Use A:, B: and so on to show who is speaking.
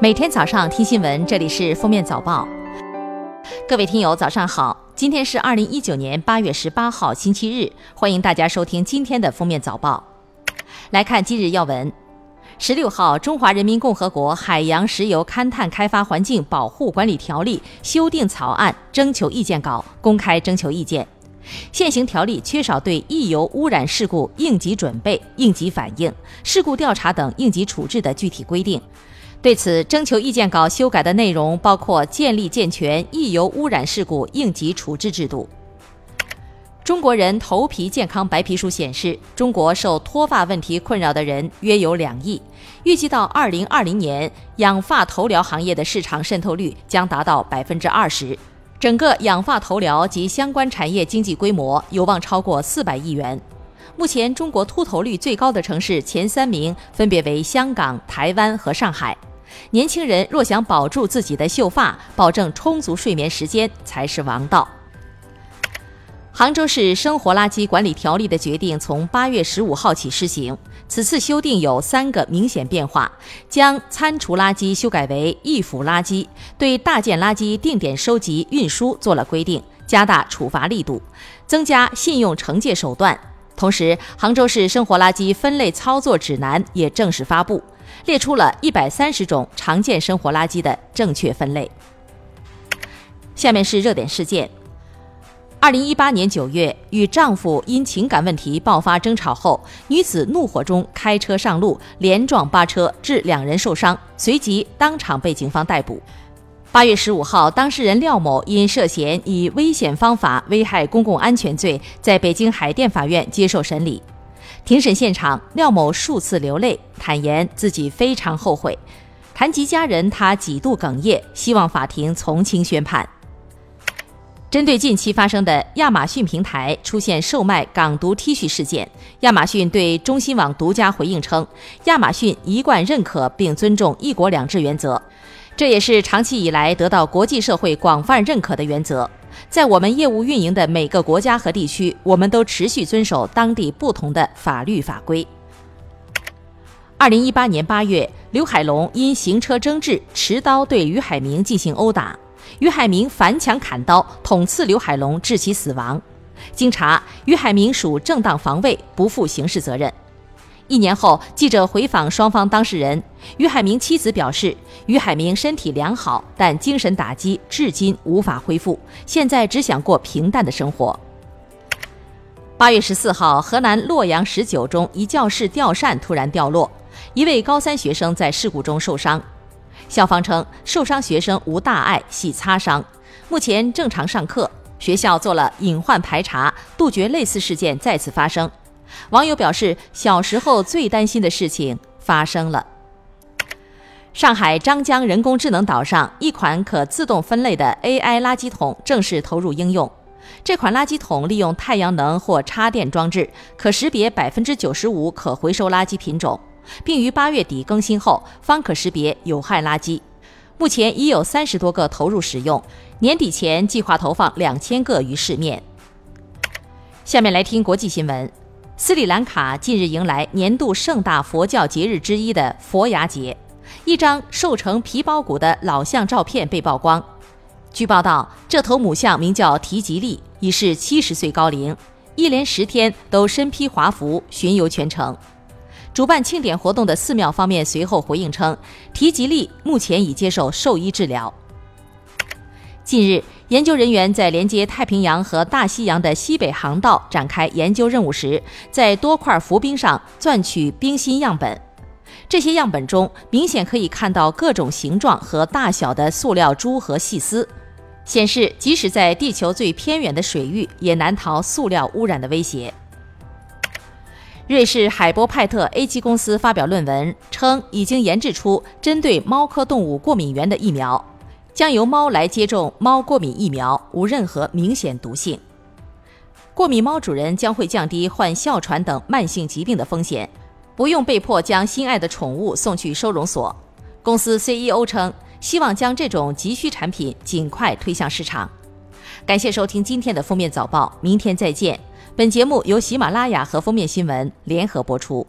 A: 每天早上听新闻，这里是封面早报。各位听友，早上好！今天是二零一九年八月十八号，星期日。欢迎大家收听今天的封面早报。来看今日要闻：十六号，《中华人民共和国海洋石油勘探开发环境保护管理条例》修订草案征求意见稿公开征求意见。现行条例缺少对溢油污染事故应急准备、应急反应、事故调查等应急处置的具体规定。对此，征求意见稿修改的内容包括建立健全溢油污染事故应急处置制度。中国人头皮健康白皮书显示，中国受脱发问题困扰的人约有两亿，预计到二零二零年，养发头疗行业的市场渗透率将达到百分之二十。整个养发头疗及相关产业经济规模有望超过四百亿元。目前，中国秃头率最高的城市前三名分别为香港、台湾和上海。年轻人若想保住自己的秀发，保证充足睡眠时间才是王道。杭州市生活垃圾管理条例的决定从八月十五号起施行。此次修订有三个明显变化：将餐厨垃圾修改为易腐垃圾，对大件垃圾定点收集运输做了规定，加大处罚力度，增加信用惩戒手段。同时，杭州市生活垃圾分类操作指南也正式发布，列出了一百三十种常见生活垃圾的正确分类。下面是热点事件。二零一八年九月，与丈夫因情感问题爆发争吵后，女子怒火中开车上路，连撞八车，致两人受伤，随即当场被警方逮捕。八月十五号，当事人廖某因涉嫌以危险方法危害公共安全罪，在北京海淀法院接受审理。庭审现场，廖某数次流泪，坦言自己非常后悔。谈及家人，他几度哽咽，希望法庭从轻宣判。针对近期发生的亚马逊平台出现售卖港独 T 恤事件，亚马逊对中新网独家回应称，亚马逊一贯认可并尊重“一国两制”原则，这也是长期以来得到国际社会广泛认可的原则。在我们业务运营的每个国家和地区，我们都持续遵守当地不同的法律法规。二零一八年八月，刘海龙因行车争执，持刀对于海明进行殴打。于海明反抢砍刀，捅刺刘海龙，致其死亡。经查，于海明属正当防卫，不负刑事责任。一年后，记者回访双方当事人，于海明妻子表示，于海明身体良好，但精神打击至今无法恢复，现在只想过平淡的生活。八月十四号，河南洛阳十九中一教室吊扇突然掉落，一位高三学生在事故中受伤。校方称，受伤学生无大碍，系擦伤，目前正常上课。学校做了隐患排查，杜绝类似事件再次发生。网友表示，小时候最担心的事情发生了。上海张江人工智能岛上，一款可自动分类的 AI 垃圾桶正式投入应用。这款垃圾桶利用太阳能或插电装置，可识别百分之九十五可回收垃圾品种。并于八月底更新后，方可识别有害垃圾。目前已有三十多个投入使用，年底前计划投放两千个于市面。下面来听国际新闻：斯里兰卡近日迎来年度盛大佛教节日之一的佛牙节，一张瘦成皮包骨的老象照片被曝光。据报道，这头母象名叫提吉利，已是七十岁高龄，一连十天都身披华服巡游全城。主办庆典活动的寺庙方面随后回应称，提吉利目前已接受兽医治疗。近日，研究人员在连接太平洋和大西洋的西北航道展开研究任务时，在多块浮冰上钻取冰芯样本。这些样本中明显可以看到各种形状和大小的塑料珠和细丝，显示即使在地球最偏远的水域，也难逃塑料污染的威胁。瑞士海波派特 A 级公司发表论文称，已经研制出针对猫科动物过敏源的疫苗，将由猫来接种猫过敏疫苗，无任何明显毒性。过敏猫主人将会降低患哮喘等慢性疾病的风险，不用被迫将心爱的宠物送去收容所。公司 CEO 称，希望将这种急需产品尽快推向市场。感谢收听今天的封面早报，明天再见。本节目由喜马拉雅和封面新闻联合播出。